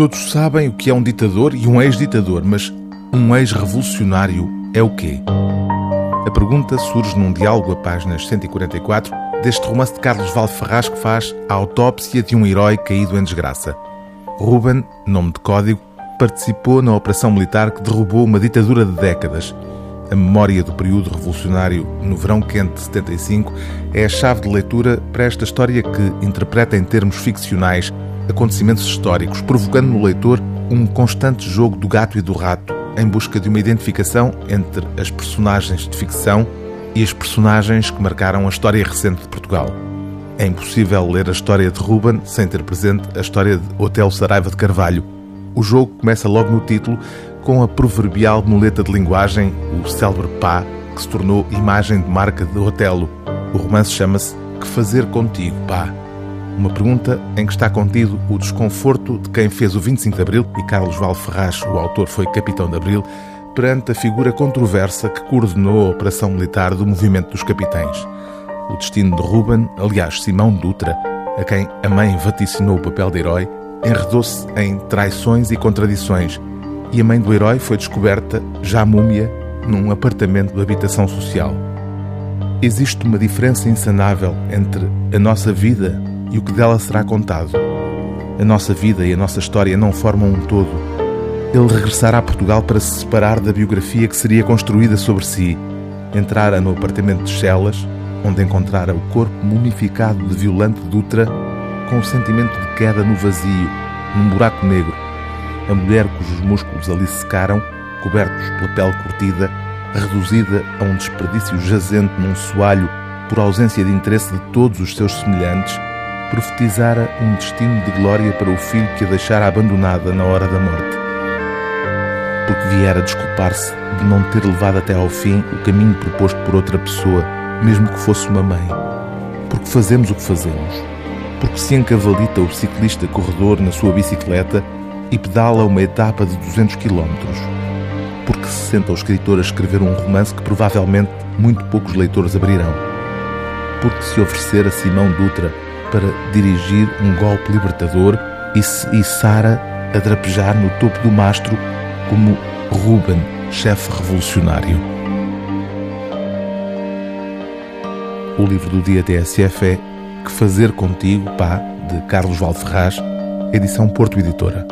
Todos sabem o que é um ditador e um ex-ditador, mas um ex-revolucionário é o quê? A pergunta surge num diálogo a páginas 144 deste romance de Carlos Valferraz que faz a autópsia de um herói caído em desgraça. Ruben, nome de código, participou na operação militar que derrubou uma ditadura de décadas. A memória do período revolucionário no verão quente de 75 é a chave de leitura para esta história que interpreta em termos ficcionais acontecimentos históricos, provocando no leitor um constante jogo do gato e do rato em busca de uma identificação entre as personagens de ficção e as personagens que marcaram a história recente de Portugal. É impossível ler a história de Ruben sem ter presente a história de Hotel Saraiva de Carvalho. O jogo começa logo no título com a proverbial muleta de linguagem, o célebre pá, que se tornou imagem de marca de Otelo. O romance chama-se Que Fazer Contigo, pá? Uma pergunta em que está contido o desconforto de quem fez o 25 de Abril, e Carlos Val Ferraz, o autor, foi capitão de Abril, perante a figura controversa que coordenou a operação militar do movimento dos capitães. O destino de Ruben, aliás, Simão Dutra, a quem a mãe vaticinou o papel de herói, enredou-se em traições e contradições, e a mãe do herói foi descoberta, já múmia, num apartamento de habitação social. Existe uma diferença insanável entre a nossa vida e o que dela será contado. A nossa vida e a nossa história não formam um todo. Ele regressará a Portugal para se separar da biografia que seria construída sobre si. Entrara no apartamento de Chelas, onde encontrara o corpo mumificado de Violante Dutra, com o sentimento de queda no vazio, num buraco negro. A mulher cujos músculos ali secaram, cobertos pela pele curtida, reduzida a um desperdício jazente num soalho por ausência de interesse de todos os seus semelhantes, profetizara um destino de glória para o filho que a deixara abandonada na hora da morte. Porque viera desculpar-se de não ter levado até ao fim o caminho proposto por outra pessoa, mesmo que fosse uma mãe. Porque fazemos o que fazemos. Porque se encavalita o ciclista corredor na sua bicicleta e pedala uma etapa de 200 km. Porque se senta o escritor a escrever um romance que provavelmente muito poucos leitores abrirão. Porque se oferecer a Simão Dutra para dirigir um golpe libertador e se içara a drapejar no topo do mastro como Ruben, chefe revolucionário. O livro do dia TSF é Que Fazer Contigo, pá, de Carlos Valferraz, edição Porto Editora.